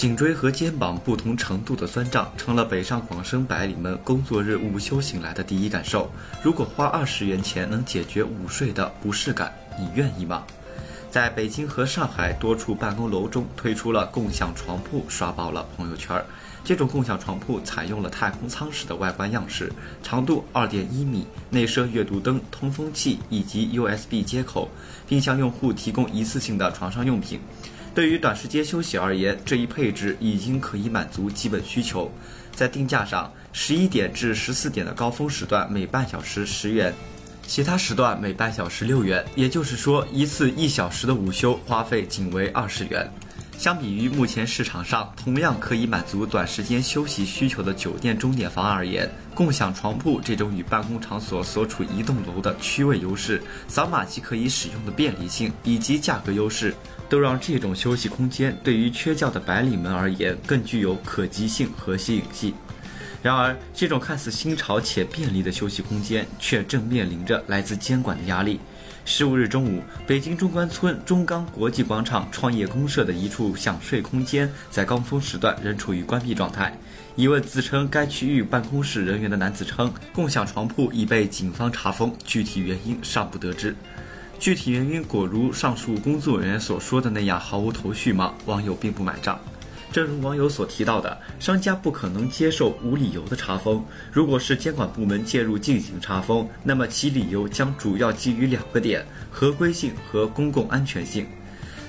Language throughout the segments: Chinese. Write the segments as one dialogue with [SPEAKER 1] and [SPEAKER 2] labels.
[SPEAKER 1] 颈椎和肩膀不同程度的酸胀，成了北上广深白领们工作日午休醒来的第一感受。如果花二十元钱能解决午睡的不适感，你愿意吗？在北京和上海多处办公楼中推出了共享床铺，刷爆了朋友圈。这种共享床铺采用了太空舱式的外观样式，长度二点一米，内设阅读灯、通风器以及 USB 接口，并向用户提供一次性的床上用品。对于短时间休息而言，这一配置已经可以满足基本需求。在定价上，十一点至十四点的高峰时段每半小时十元，其他时段每半小时六元。也就是说，一次一小时的午休花费仅为二十元。相比于目前市场上同样可以满足短时间休息需求的酒店钟点房而言，共享床铺这种与办公场所所处一栋楼的区位优势、扫码即可以使用的便利性以及价格优势，都让这种休息空间对于缺觉的白领们而言更具有可及性和吸引性。然而，这种看似新潮且便利的休息空间，却正面临着来自监管的压力。十五日中午，北京中关村中钢国际广场创业公社的一处享睡空间，在高峰时段仍处于关闭状态。一位自称该区域办公室人员的男子称，共享床铺已被警方查封，具体原因尚不得知。具体原因果如上述工作人员所说的那样毫无头绪吗？网友并不买账。正如网友所提到的，商家不可能接受无理由的查封。如果是监管部门介入进行查封，那么其理由将主要基于两个点：合规性和公共安全性。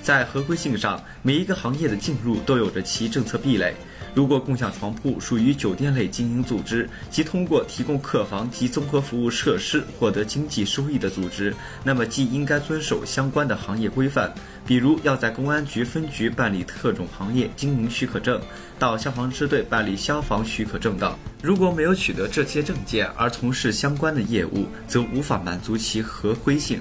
[SPEAKER 1] 在合规性上，每一个行业的进入都有着其政策壁垒。如果共享床铺属于酒店类经营组织，即通过提供客房及综合服务设施获得经济收益的组织，那么既应该遵守相关的行业规范，比如要在公安局分局办理特种行业经营许可证，到消防支队办理消防许可证等。如果没有取得这些证件而从事相关的业务，则无法满足其合规性。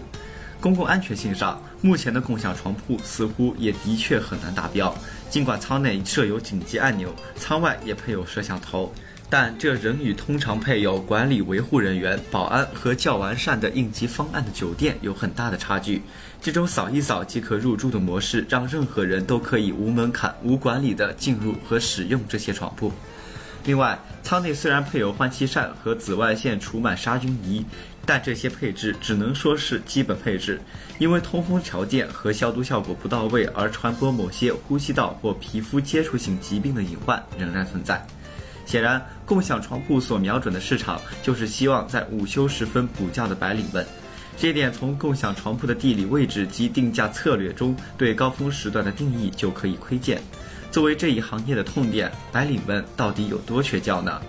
[SPEAKER 1] 公共安全性上，目前的共享床铺似乎也的确很难达标。尽管舱内设有紧急按钮，舱外也配有摄像头，但这仍与通常配有管理维护人员、保安和较完善的应急方案的酒店有很大的差距。这种扫一扫即可入住的模式，让任何人都可以无门槛、无管理的进入和使用这些床铺。另外，舱内虽然配有换气扇和紫外线除螨杀菌仪，但这些配置只能说是基本配置，因为通风条件和消毒效果不到位，而传播某些呼吸道或皮肤接触性疾病的隐患仍然存在。显然，共享床铺所瞄准的市场就是希望在午休时分补觉的白领们。这一点从共享床铺的地理位置及定价策略中对高峰时段的定义就可以窥见。作为这一行业的痛点，白领们到底有多缺觉呢？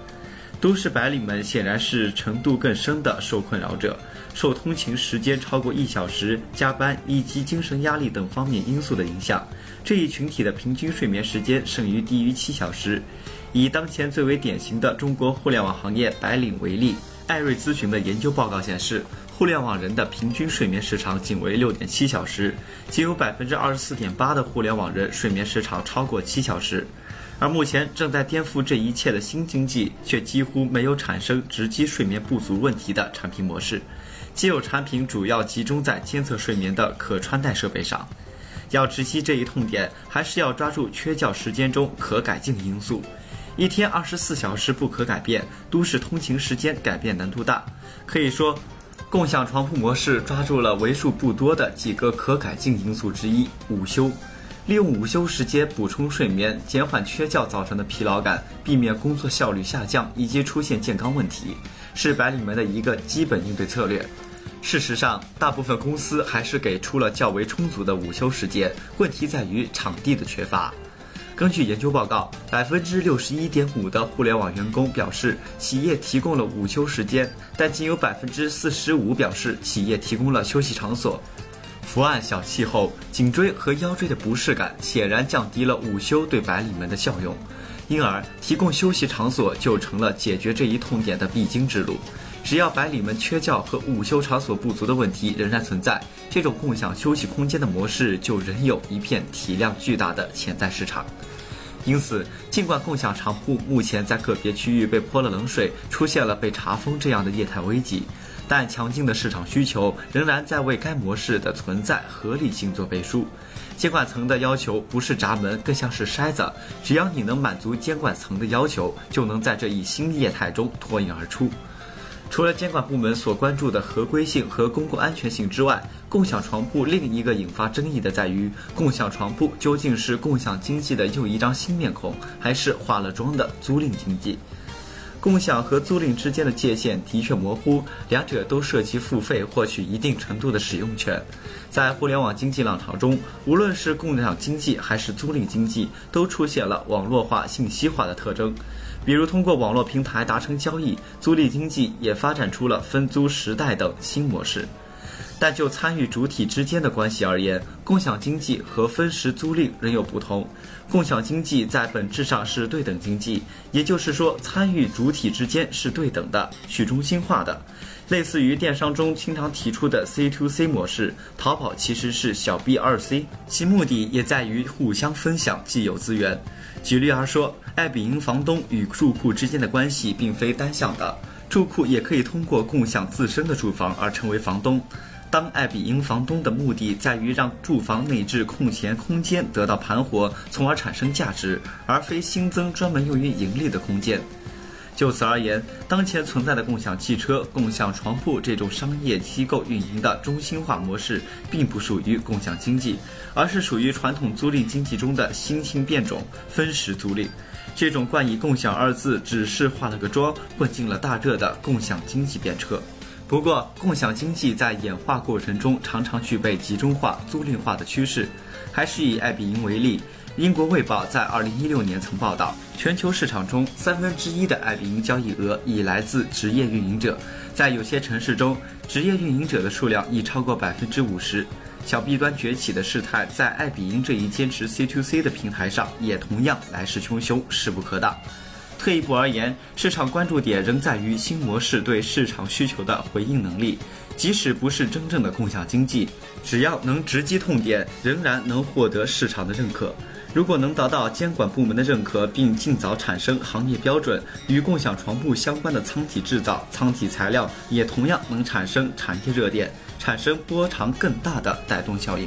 [SPEAKER 1] 都市白领们显然是程度更深的受困扰者，受通勤时间超过一小时、加班以及精神压力等方面因素的影响，这一群体的平均睡眠时间剩余低于七小时。以当前最为典型的中国互联网行业白领为例，艾瑞咨询的研究报告显示。互联网人的平均睡眠时长仅为六点七小时，仅有百分之二十四点八的互联网人睡眠时长超过七小时。而目前正在颠覆这一切的新经济，却几乎没有产生直击睡眠不足问题的产品模式。既有产品主要集中在监测睡眠的可穿戴设备上。要直击这一痛点，还是要抓住缺觉时间中可改进因素。一天二十四小时不可改变，都市通勤时间改变难度大。可以说。共享床铺模式抓住了为数不多的几个可改进因素之一——午休。利用午休时间补充睡眠，减缓缺觉造成的疲劳感，避免工作效率下降以及出现健康问题，是白领们的一个基本应对策略。事实上，大部分公司还是给出了较为充足的午休时间，问题在于场地的缺乏。根据研究报告，百分之六十一点五的互联网员工表示企业提供了午休时间，但仅有百分之四十五表示企业提供了休息场所。伏案小气候，颈椎和腰椎的不适感显然降低了午休对白领们的效用，因而提供休息场所就成了解决这一痛点的必经之路。只要白领们缺觉和午休场所不足的问题仍然存在，这种共享休息空间的模式就仍有一片体量巨大的潜在市场。因此，尽管共享床铺目前在个别区域被泼了冷水，出现了被查封这样的业态危机，但强劲的市场需求仍然在为该模式的存在合理性做背书。监管层的要求不是闸门，更像是筛子，只要你能满足监管层的要求，就能在这一新业态中脱颖而出。除了监管部门所关注的合规性和公共安全性之外，共享床铺另一个引发争议的在于，共享床铺究竟是共享经济的又一张新面孔，还是化了妆的租赁经济？共享和租赁之间的界限的确模糊，两者都涉及付费获取一定程度的使用权。在互联网经济浪潮中，无论是共享经济还是租赁经济，都出现了网络化、信息化的特征。比如，通过网络平台达成交易，租赁经济也发展出了分租时代等新模式。但就参与主体之间的关系而言，共享经济和分时租赁仍有不同。共享经济在本质上是对等经济，也就是说，参与主体之间是对等的、去中心化的。类似于电商中经常提出的 C to C 模式，淘宝其实是小 B 二 C，其目的也在于互相分享既有资源。举例而说，爱彼迎房东与住户之间的关系并非单向的，住户也可以通过共享自身的住房而成为房东。当爱彼迎房东的目的在于让住房内置空闲空间得到盘活，从而产生价值，而非新增专门用于盈利的空间。就此而言，当前存在的共享汽车、共享床铺这种商业机构运营的中心化模式，并不属于共享经济，而是属于传统租赁经济中的新兴变种——分时租赁。这种冠以“共享”二字，只是化了个妆，混进了大热的共享经济便车。不过，共享经济在演化过程中常常具备集中化、租赁化的趋势。还是以爱彼迎为例，英国《卫报》在2016年曾报道，全球市场中三分之一的爱彼迎交易额已来自职业运营者，在有些城市中，职业运营者的数量已超过百分之五十。小 B 端崛起的事态，在爱彼迎这一坚持 C to C 的平台上，也同样来势汹汹，势不可挡。退一步而言，市场关注点仍在于新模式对市场需求的回应能力。即使不是真正的共享经济，只要能直击痛点，仍然能获得市场的认可。如果能得到监管部门的认可，并尽早产生行业标准，与共享床铺相关的舱体制造、舱体材料也同样能产生产业热点，产生波长更大的带动效应。